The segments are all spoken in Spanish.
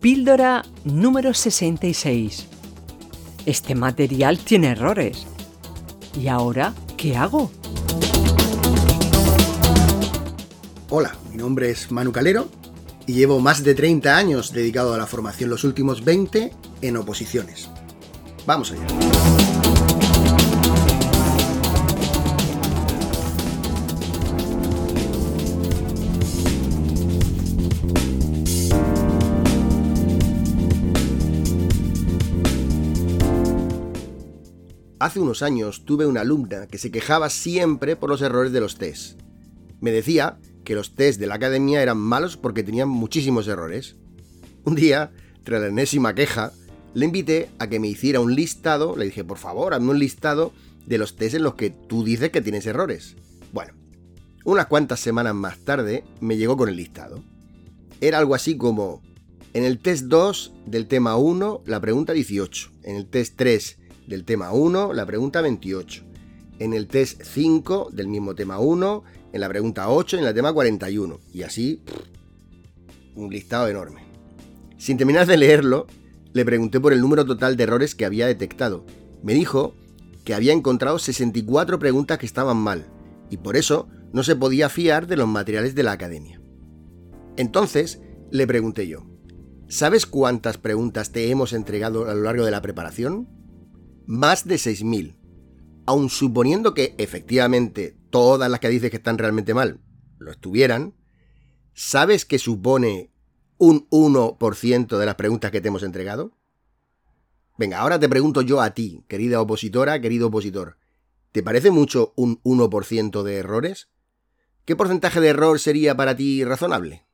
Píldora número 66. Este material tiene errores. ¿Y ahora qué hago? Hola, mi nombre es Manu Calero y llevo más de 30 años dedicado a la formación, los últimos 20 en oposiciones. Vamos allá. Hace unos años tuve una alumna que se quejaba siempre por los errores de los test. Me decía que los test de la academia eran malos porque tenían muchísimos errores. Un día, tras la enésima queja, le invité a que me hiciera un listado, le dije, por favor, hazme un listado de los test en los que tú dices que tienes errores. Bueno, unas cuantas semanas más tarde me llegó con el listado. Era algo así como, en el test 2 del tema 1, la pregunta 18, en el test 3 del tema 1, la pregunta 28. En el test 5 del mismo tema 1, en la pregunta 8 y en el tema 41. Y así, un listado enorme. Sin terminar de leerlo, le pregunté por el número total de errores que había detectado. Me dijo que había encontrado 64 preguntas que estaban mal, y por eso no se podía fiar de los materiales de la academia. Entonces, le pregunté yo, ¿sabes cuántas preguntas te hemos entregado a lo largo de la preparación? Más de 6.000. Aun suponiendo que efectivamente todas las que dices que están realmente mal lo estuvieran, ¿sabes que supone un 1% de las preguntas que te hemos entregado? Venga, ahora te pregunto yo a ti, querida opositora, querido opositor. ¿Te parece mucho un 1% de errores? ¿Qué porcentaje de error sería para ti razonable?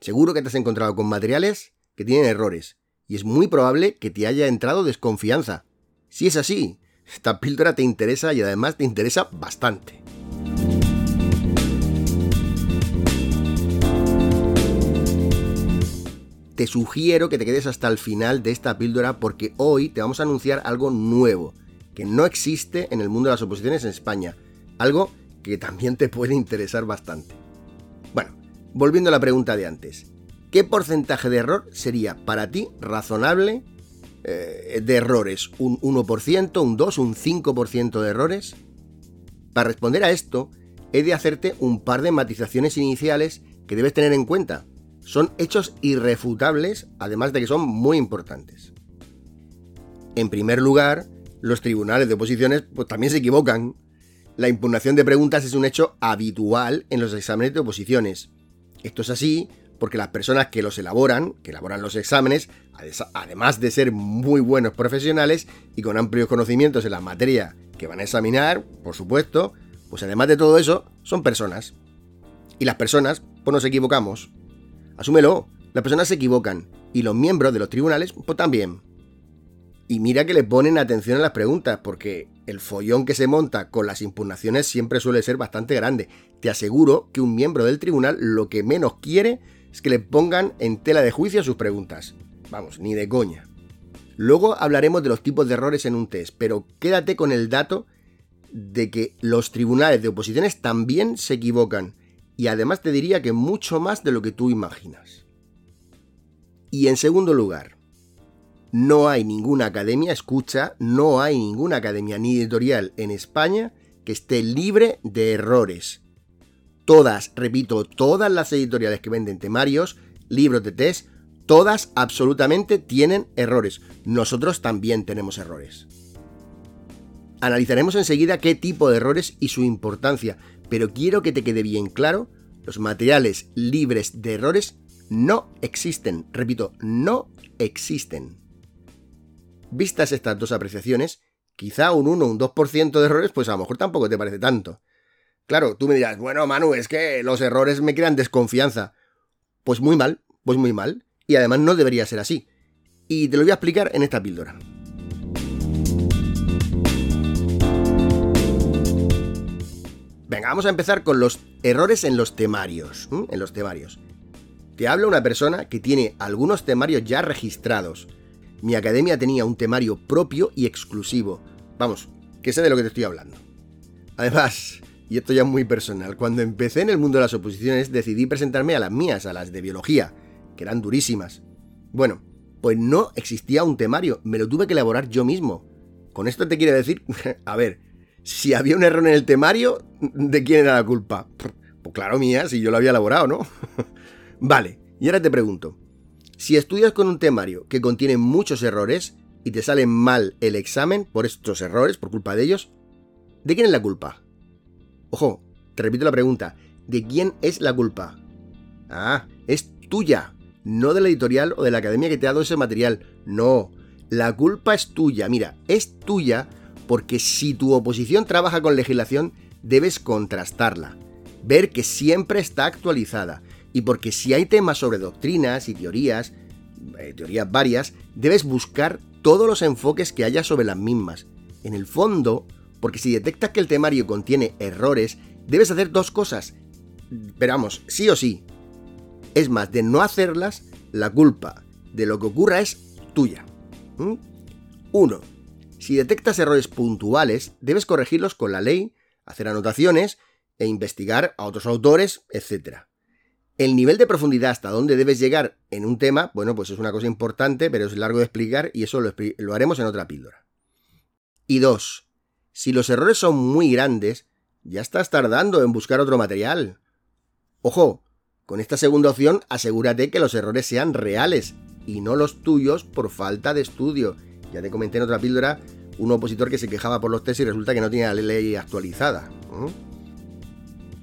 Seguro que te has encontrado con materiales que tienen errores, y es muy probable que te haya entrado desconfianza, si es así, esta píldora te interesa y además te interesa bastante. Te sugiero que te quedes hasta el final de esta píldora porque hoy te vamos a anunciar algo nuevo, que no existe en el mundo de las oposiciones en España, algo que también te puede interesar bastante. Bueno, volviendo a la pregunta de antes, ¿qué porcentaje de error sería para ti razonable eh, de errores, un 1%, un 2, un 5% de errores? Para responder a esto, he de hacerte un par de matizaciones iniciales que debes tener en cuenta. Son hechos irrefutables, además de que son muy importantes. En primer lugar, los tribunales de oposiciones pues, también se equivocan. La impugnación de preguntas es un hecho habitual en los exámenes de oposiciones. Esto es así porque las personas que los elaboran, que elaboran los exámenes, además de ser muy buenos profesionales y con amplios conocimientos en la materia que van a examinar, por supuesto, pues además de todo eso, son personas. Y las personas, pues nos equivocamos. Asúmelo, las personas se equivocan y los miembros de los tribunales, pues también. Y mira que le ponen atención a las preguntas, porque el follón que se monta con las impugnaciones siempre suele ser bastante grande. Te aseguro que un miembro del tribunal lo que menos quiere es que le pongan en tela de juicio sus preguntas. Vamos, ni de coña. Luego hablaremos de los tipos de errores en un test, pero quédate con el dato de que los tribunales de oposiciones también se equivocan, y además te diría que mucho más de lo que tú imaginas. Y en segundo lugar, no hay ninguna academia, escucha, no hay ninguna academia ni editorial en España que esté libre de errores. Todas, repito, todas las editoriales que venden temarios, libros de test, todas absolutamente tienen errores. Nosotros también tenemos errores. Analizaremos enseguida qué tipo de errores y su importancia, pero quiero que te quede bien claro, los materiales libres de errores no existen. Repito, no existen. Vistas estas dos apreciaciones, quizá un 1 o un 2% de errores, pues a lo mejor tampoco te parece tanto. Claro, tú me dirás, bueno, Manu, es que los errores me crean desconfianza. Pues muy mal, pues muy mal. Y además no debería ser así. Y te lo voy a explicar en esta píldora. Venga, vamos a empezar con los errores en los temarios. En los temarios. Te habla una persona que tiene algunos temarios ya registrados. Mi academia tenía un temario propio y exclusivo. Vamos, que sé de lo que te estoy hablando. Además, y esto ya es muy personal, cuando empecé en el mundo de las oposiciones decidí presentarme a las mías, a las de biología, que eran durísimas. Bueno, pues no existía un temario, me lo tuve que elaborar yo mismo. Con esto te quiero decir, a ver, si había un error en el temario, ¿de quién era la culpa? Pues claro, mía, si yo lo había elaborado, ¿no? vale, y ahora te pregunto, si estudias con un temario que contiene muchos errores y te sale mal el examen por estos errores, por culpa de ellos, ¿de quién es la culpa? Ojo, te repito la pregunta, ¿de quién es la culpa? Ah, es tuya, no de la editorial o de la academia que te ha dado ese material, no, la culpa es tuya, mira, es tuya porque si tu oposición trabaja con legislación, debes contrastarla, ver que siempre está actualizada, y porque si hay temas sobre doctrinas y teorías, eh, teorías varias, debes buscar todos los enfoques que haya sobre las mismas. En el fondo, porque si detectas que el temario contiene errores, debes hacer dos cosas. Pero vamos, sí o sí. Es más, de no hacerlas, la culpa de lo que ocurra es tuya. 1. Uno, si detectas errores puntuales, debes corregirlos con la ley, hacer anotaciones e investigar a otros autores, etc. El nivel de profundidad hasta donde debes llegar en un tema, bueno, pues es una cosa importante, pero es largo de explicar y eso lo, lo haremos en otra píldora. Y dos, si los errores son muy grandes, ya estás tardando en buscar otro material. Ojo, con esta segunda opción asegúrate que los errores sean reales y no los tuyos por falta de estudio ya te comenté en otra píldora un opositor que se quejaba por los test y resulta que no tenía la ley actualizada.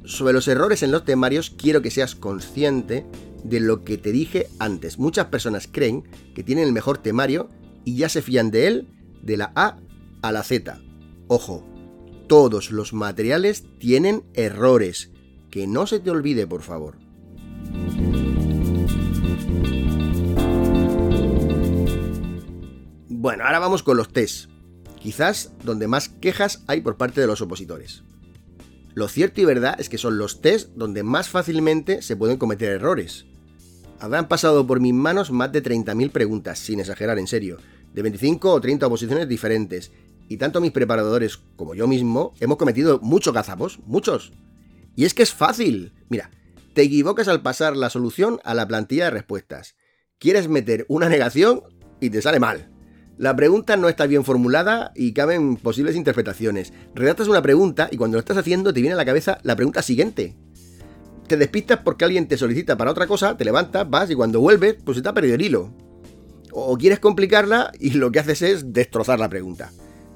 Sobre los errores en los temarios, quiero que seas consciente de lo que te dije antes. Muchas personas creen que tienen el mejor temario y ya se fían de él de la A a la Z. Ojo, todos los materiales tienen errores. Que no se te olvide, por favor. Bueno, ahora vamos con los test. Quizás donde más quejas hay por parte de los opositores. Lo cierto y verdad es que son los test donde más fácilmente se pueden cometer errores. Habrán pasado por mis manos más de 30.000 preguntas, sin exagerar en serio, de 25 o 30 oposiciones diferentes, y tanto mis preparadores como yo mismo hemos cometido muchos gazapos, muchos. Y es que es fácil. Mira, te equivocas al pasar la solución a la plantilla de respuestas. Quieres meter una negación y te sale mal. La pregunta no está bien formulada y caben posibles interpretaciones. Redactas una pregunta y cuando lo estás haciendo te viene a la cabeza la pregunta siguiente. Te despistas porque alguien te solicita para otra cosa, te levantas, vas y cuando vuelves, pues se te ha perdido el hilo. O quieres complicarla y lo que haces es destrozar la pregunta.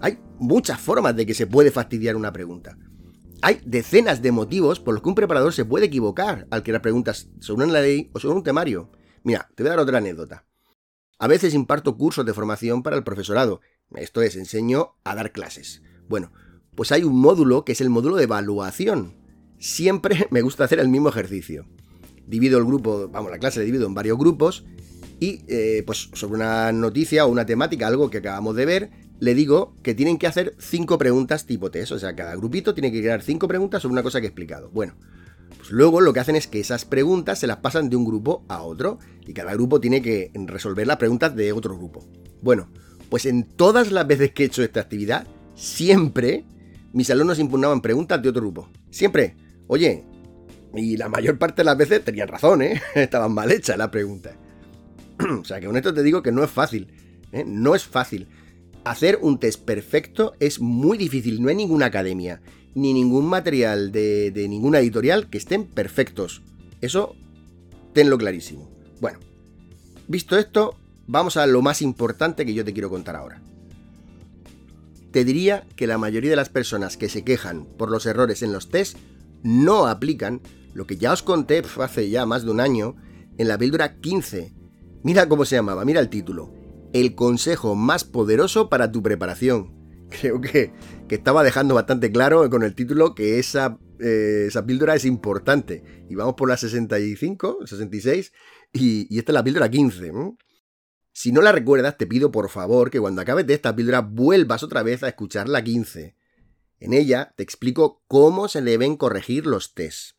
Hay muchas formas de que se puede fastidiar una pregunta. Hay decenas de motivos por los que un preparador se puede equivocar al crear preguntas sobre una ley o sobre un temario. Mira, te voy a dar otra anécdota. A veces imparto cursos de formación para el profesorado. Esto es, enseño a dar clases. Bueno, pues hay un módulo que es el módulo de evaluación. Siempre me gusta hacer el mismo ejercicio. Divido el grupo, vamos, la clase la divido en varios grupos y eh, pues sobre una noticia o una temática, algo que acabamos de ver, le digo que tienen que hacer cinco preguntas tipo test. O sea, cada grupito tiene que crear cinco preguntas sobre una cosa que he explicado. Bueno, pues luego lo que hacen es que esas preguntas se las pasan de un grupo a otro y cada grupo tiene que resolver las preguntas de otro grupo. Bueno, pues en todas las veces que he hecho esta actividad, siempre mis alumnos impugnaban preguntas de otro grupo. Siempre. Oye, y la mayor parte de las veces tenían razón, ¿eh? Estaban mal hechas las preguntas. o sea que con esto te digo que no es fácil. ¿eh? No es fácil. Hacer un test perfecto es muy difícil, no hay ninguna academia ni ningún material de, ninguna editorial que estén perfectos. Eso, tenlo clarísimo. Bueno, visto esto, vamos a lo más importante que yo te quiero contar ahora. Te diría que la mayoría de las personas que se quejan por los errores en los test no aplican lo que ya os conté hace ya más de un año en la píldora 15. Mira cómo se llamaba, mira el título. El consejo más poderoso para tu preparación. creo que, estaba dejando bastante claro con el título que esa, eh, esa píldora es importante. Y vamos por la 65, 66, y, y esta es la píldora 15. Si no la recuerdas, te pido por favor que cuando acabes de esta píldora vuelvas otra vez a escuchar la 15. En ella te explico cómo se deben corregir los tests.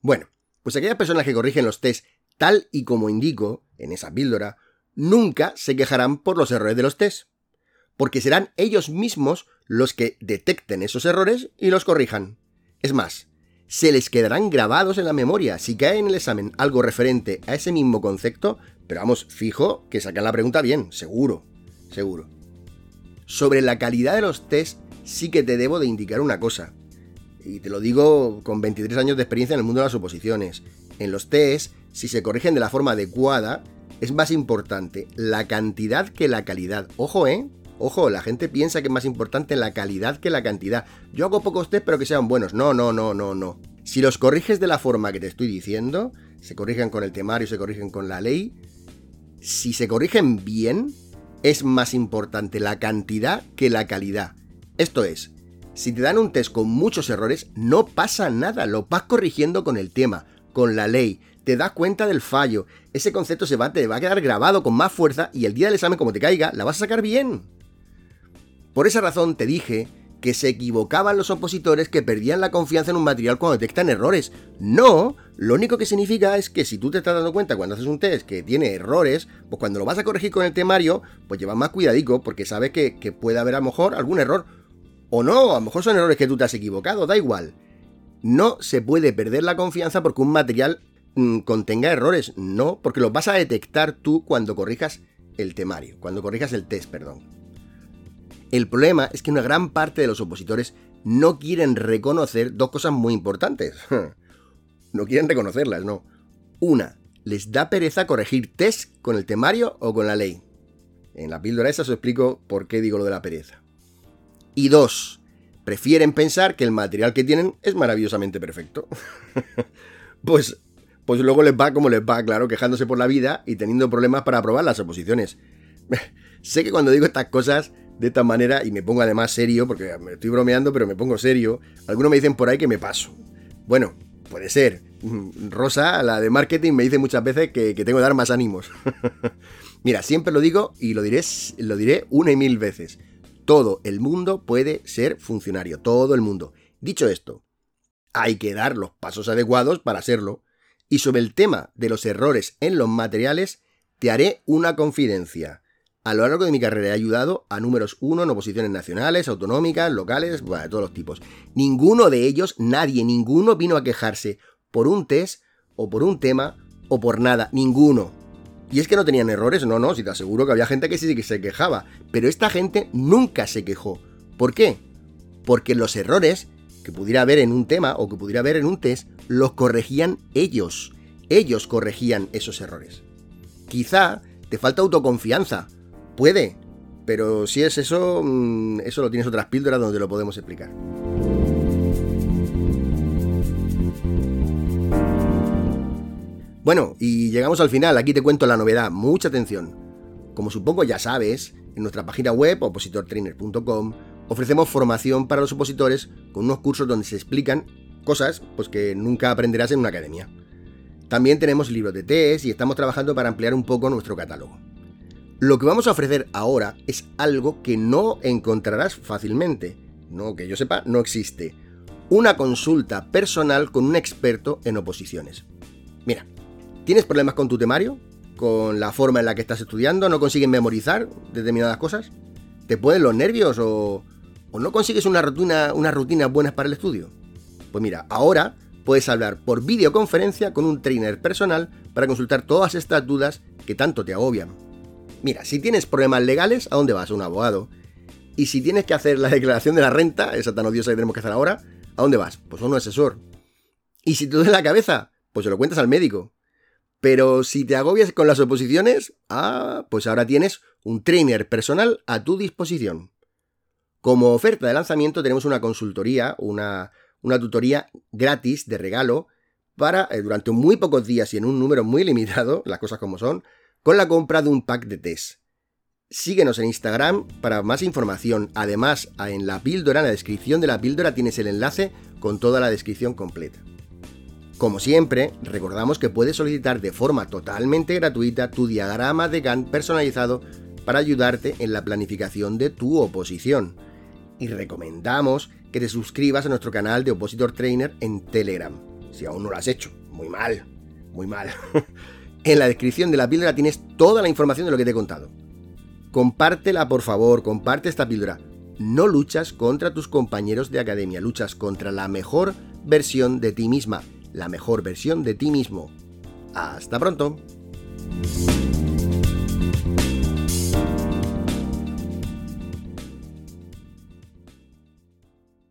Bueno, pues aquellas personas que corrigen los tests tal y como indico en esa píldora, nunca se quejarán por los errores de los tests porque serán ellos mismos los que detecten esos errores y los corrijan. Es más, se les quedarán grabados en la memoria si cae en el examen algo referente a ese mismo concepto, pero vamos, fijo que sacan la pregunta bien, seguro, seguro. Sobre la calidad de los test sí que te debo de indicar una cosa, y te lo digo con 23 años de experiencia en el mundo de las oposiciones. En los test, si se corrigen de la forma adecuada, es más importante la cantidad que la calidad. Ojo, ¿eh? Ojo, la gente piensa que es más importante la calidad que la cantidad. Yo hago pocos test pero que sean buenos. No, no, no, no, no. Si los corriges de la forma que te estoy diciendo, se corrigen con el temario, se corrigen con la ley, si se corrigen bien, es más importante la cantidad que la calidad. Esto es, si te dan un test con muchos errores, no pasa nada, lo vas corrigiendo con el tema, con la ley, te das cuenta del fallo, ese concepto se va, te va a quedar grabado con más fuerza y el día del examen como te caiga, la vas a sacar bien. Por esa razón te dije que se equivocaban los opositores que perdían la confianza en un material cuando detectan errores. No, lo único que significa es que si tú te estás dando cuenta cuando haces un test que tiene errores, pues cuando lo vas a corregir con el temario, pues llevas más cuidadico porque sabes que, puede haber a lo mejor algún error. O no, a lo mejor son errores que tú te has equivocado, da igual. No se puede perder la confianza porque un material contenga errores, no, porque los vas a detectar tú cuando corrijas el temario, cuando corrijas el test, perdón. El problema es que una gran parte de los opositores no quieren reconocer dos cosas muy importantes. no quieren reconocerlas, no. Una, les da pereza corregir test con el temario o con la ley. En la píldora esa os explico por qué digo lo de la pereza. Y dos, prefieren pensar que el material que tienen es maravillosamente perfecto. pues, pues luego les va como les va, claro, quejándose por la vida y teniendo problemas para aprobar las oposiciones. sé que cuando digo estas cosas de esta manera y me pongo además serio, porque me estoy bromeando, pero me pongo serio. Algunos me dicen por ahí que me paso. Bueno, puede ser. Rosa, la de marketing, me dice muchas veces que, tengo que dar más ánimos. Mira, siempre lo digo y lo diré, lo diré una y mil veces. Todo el mundo puede ser funcionario, todo el mundo. Dicho esto, hay que dar los pasos adecuados para serlo. Y sobre el tema de los errores en los materiales, te haré una confidencia. A lo largo de mi carrera he ayudado a números uno en oposiciones nacionales, autonómicas, locales, de todos los tipos. Ninguno de ellos, nadie, ninguno vino a quejarse por un test o por un tema o por nada, ninguno. Y es que no tenían errores, no, no, si te aseguro que había gente que sí que se quejaba, pero esta gente nunca se quejó. ¿Por qué? Porque los errores que pudiera haber en un tema o que pudiera haber en un test los corregían ellos. Ellos corregían esos errores. Quizá te falta autoconfianza, Puede, pero si es eso, mm, eso lo tienes otras píldoras donde lo podemos explicar. Bueno, y llegamos al final, aquí te cuento la novedad, mucha atención. Como supongo ya sabes, en nuestra página web opositortrainer.com ofrecemos formación para los opositores con unos cursos donde se explican cosas pues, que nunca aprenderás en una academia. También tenemos libros de test y estamos trabajando para ampliar un poco nuestro catálogo. Lo que vamos a ofrecer ahora es algo que no encontrarás fácilmente. No, que yo sepa, no existe. Una consulta personal con un experto en oposiciones. Mira, ¿tienes problemas con tu temario? ¿Con la forma en la que estás estudiando? ¿No consigues memorizar determinadas cosas? ¿Te pueden los nervios o, o no consigues una rutina, unas rutinas buenas para el estudio? Pues mira, ahora puedes hablar por videoconferencia con un trainer personal para consultar todas estas dudas que tanto te agobian. Mira, si tienes problemas legales, ¿a dónde vas? Un abogado. Y si tienes que hacer la declaración de la renta, esa tan odiosa que tenemos que hacer ahora, ¿a dónde vas? Pues a un asesor. Y si te duele la cabeza, pues se lo cuentas al médico. Pero si te agobias con las oposiciones, ah, pues ahora tienes un trainer personal a tu disposición. Como oferta de lanzamiento tenemos una consultoría, una, una tutoría gratis de regalo para, eh, durante muy pocos días y en un número muy limitado, las cosas como son, con la compra de un pack de test. Síguenos en Instagram para más información. Además, en la píldora, en la descripción de la píldora, tienes el enlace con toda la descripción completa. Como siempre, recordamos que puedes solicitar de forma totalmente gratuita tu diagrama de Gantt personalizado para ayudarte en la planificación de tu oposición. Y recomendamos que te suscribas a nuestro canal de Opositor Trainer en Telegram, si aún no lo has hecho. Muy mal, muy mal. en la descripción de la píldora tienes toda la información de lo que te he contado. Compártela, por favor, comparte esta píldora. No luchas contra tus compañeros de academia, luchas contra la mejor versión de ti misma, la mejor versión de ti mismo. Hasta pronto.